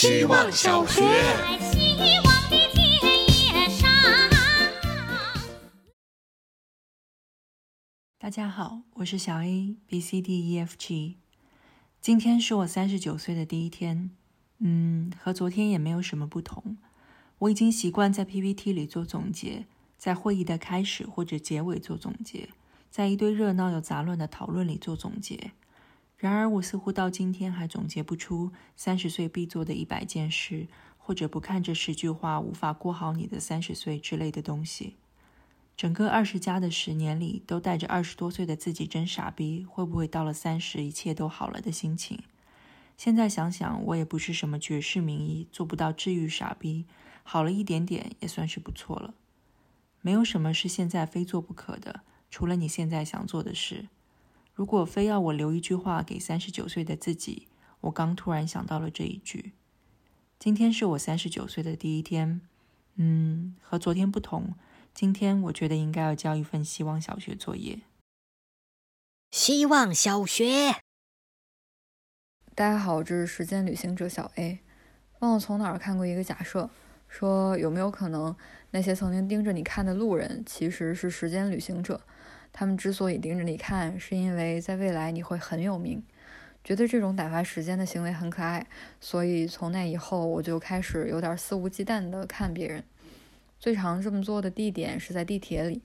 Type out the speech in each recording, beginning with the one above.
希望小学。大家好，我是小 A B C D E F G。今天是我三十九岁的第一天，嗯，和昨天也没有什么不同。我已经习惯在 PPT 里做总结，在会议的开始或者结尾做总结，在一堆热闹又杂乱的讨论里做总结。然而，我似乎到今天还总结不出三十岁必做的一百件事，或者不看这十句话无法过好你的三十岁之类的东西。整个二十加的十年里，都带着二十多岁的自己真傻逼，会不会到了三十一切都好了的心情？现在想想，我也不是什么绝世名医，做不到治愈傻逼，好了一点点也算是不错了。没有什么是现在非做不可的，除了你现在想做的事。如果非要我留一句话给三十九岁的自己，我刚突然想到了这一句。今天是我三十九岁的第一天，嗯，和昨天不同。今天我觉得应该要交一份希望小学作业。希望小学，大家好，这是时间旅行者小 A。忘了从哪儿看过一个假设，说有没有可能那些曾经盯着你看的路人，其实是时间旅行者？他们之所以盯着你看，是因为在未来你会很有名。觉得这种打发时间的行为很可爱，所以从那以后我就开始有点肆无忌惮地看别人。最常这么做的地点是在地铁里。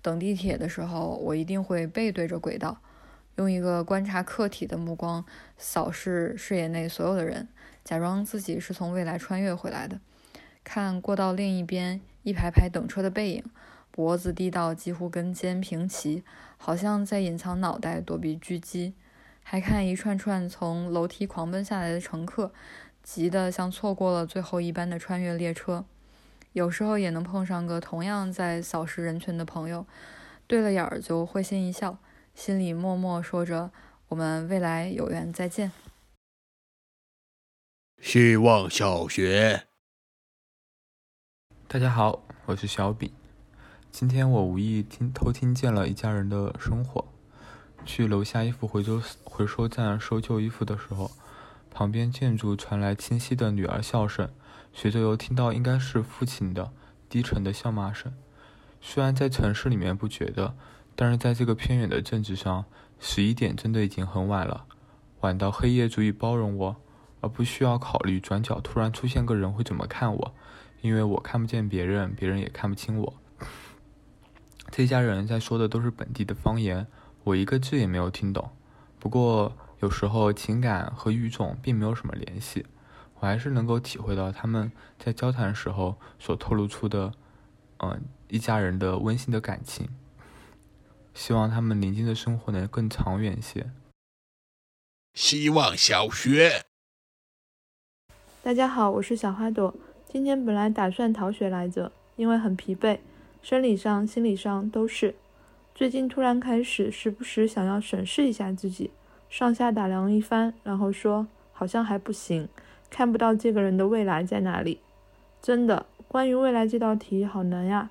等地铁的时候，我一定会背对着轨道，用一个观察客体的目光扫视视野内所有的人，假装自己是从未来穿越回来的，看过道另一边一排排等车的背影，脖子低到几乎跟肩平齐，好像在隐藏脑袋躲避狙击，还看一串串从楼梯狂奔下来的乘客，急得像错过了最后一班的穿越列车。有时候也能碰上个同样在扫视人群的朋友，对了眼儿就会心一笑，心里默默说着：“我们未来有缘再见。”希望小学，大家好，我是小比。今天我无意听偷听见了一家人的生活。去楼下衣服回收回收站收旧衣服的时候，旁边建筑传来清晰的女儿笑声。随着又听到应该是父亲的低沉的笑骂声，虽然在城市里面不觉得，但是在这个偏远的镇子上，十一点真的已经很晚了，晚到黑夜足以包容我，而不需要考虑转角突然出现个人会怎么看我，因为我看不见别人，别人也看不清我。这家人在说的都是本地的方言，我一个字也没有听懂。不过有时候情感和语种并没有什么联系。我还是能够体会到他们在交谈时候所透露出的，嗯，一家人的温馨的感情。希望他们宁静的生活能更长远些。希望小学，大家好，我是小花朵。今天本来打算逃学来着，因为很疲惫，生理上、心理上都是。最近突然开始时不时想要审视一下自己，上下打量一番，然后说好像还不行。看不到这个人的未来在哪里，真的，关于未来这道题好难呀。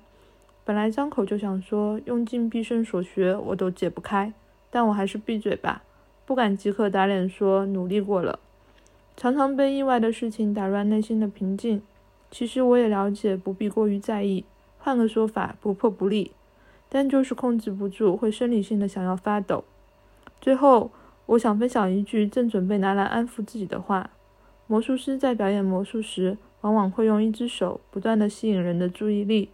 本来张口就想说，用尽毕生所学我都解不开，但我还是闭嘴吧，不敢即刻打脸说努力过了。常常被意外的事情打乱内心的平静。其实我也了解，不必过于在意。换个说法，不破不立。但就是控制不住，会生理性的想要发抖。最后，我想分享一句正准备拿来安抚自己的话。魔术师在表演魔术时，往往会用一只手不断地吸引人的注意力，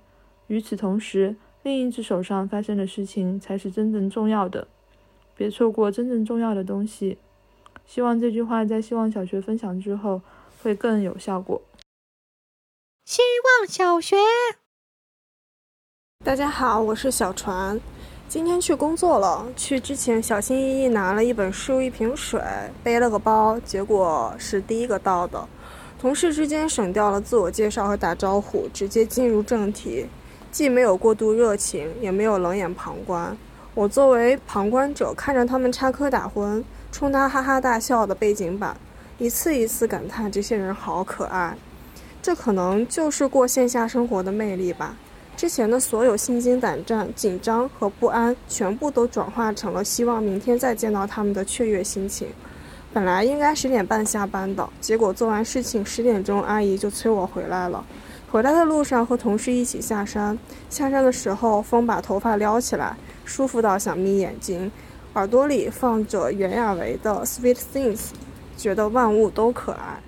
与此同时，另一只手上发生的事情才是真正重要的。别错过真正重要的东西。希望这句话在希望小学分享之后会更有效果。希望小学，大家好，我是小船。今天去工作了，去之前小心翼翼拿了一本书、一瓶水，背了个包，结果是第一个到的。同事之间省掉了自我介绍和打招呼，直接进入正题，既没有过度热情，也没有冷眼旁观。我作为旁观者，看着他们插科打诨，冲他哈哈大笑的背景板，一次一次感叹这些人好可爱。这可能就是过线下生活的魅力吧。之前的所有心惊胆战、紧张和不安，全部都转化成了希望明天再见到他们的雀跃心情。本来应该十点半下班的，结果做完事情十点钟，阿姨就催我回来了。回来的路上和同事一起下山，下山的时候风把头发撩起来，舒服到想眯眼睛，耳朵里放着袁娅维的《Sweet Things》，觉得万物都可爱。